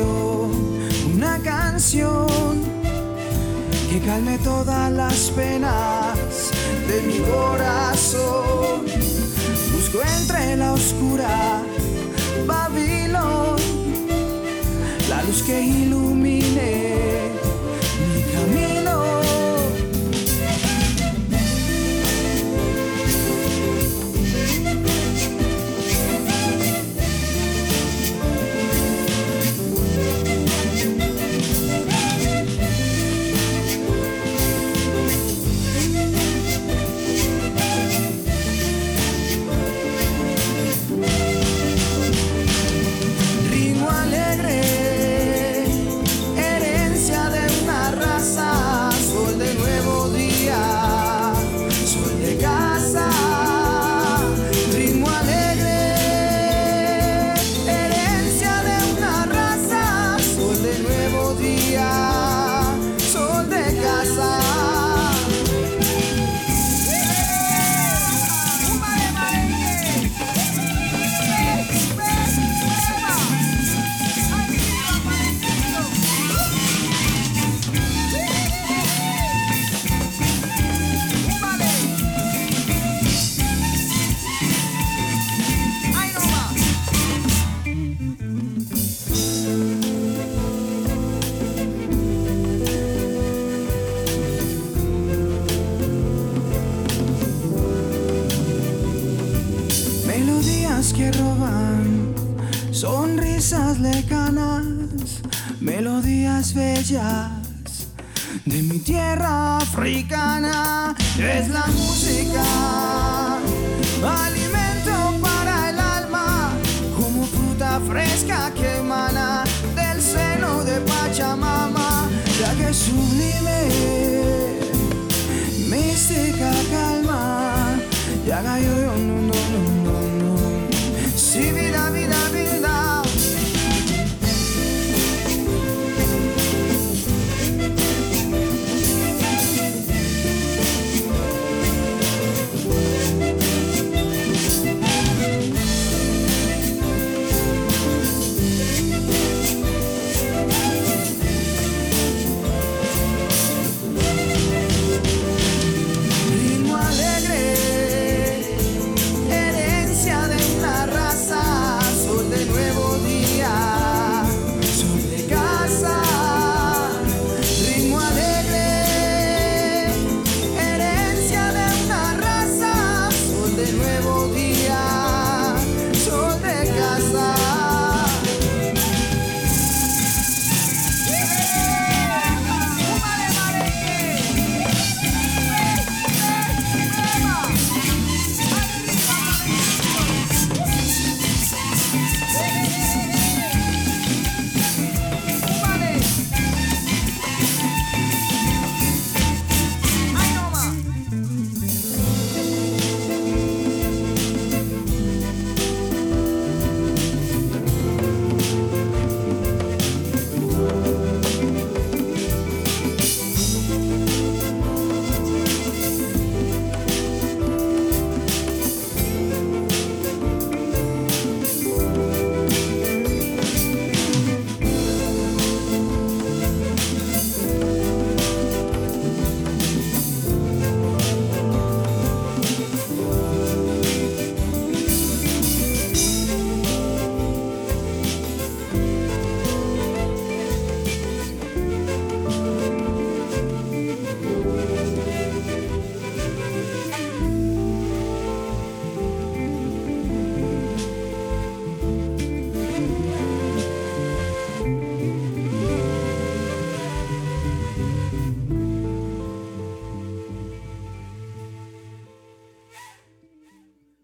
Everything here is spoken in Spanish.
una canción que calme todas las penas de mi corazón. Busco entre la oscura Babilón la luz que ilumina que roban, sonrisas lecanas, melodías bellas de mi tierra africana. Es la música, alimento para el alma, como fruta fresca que emana del seno de Pachamama, ya que sublime, mística calma. 야가 요요 눈 오는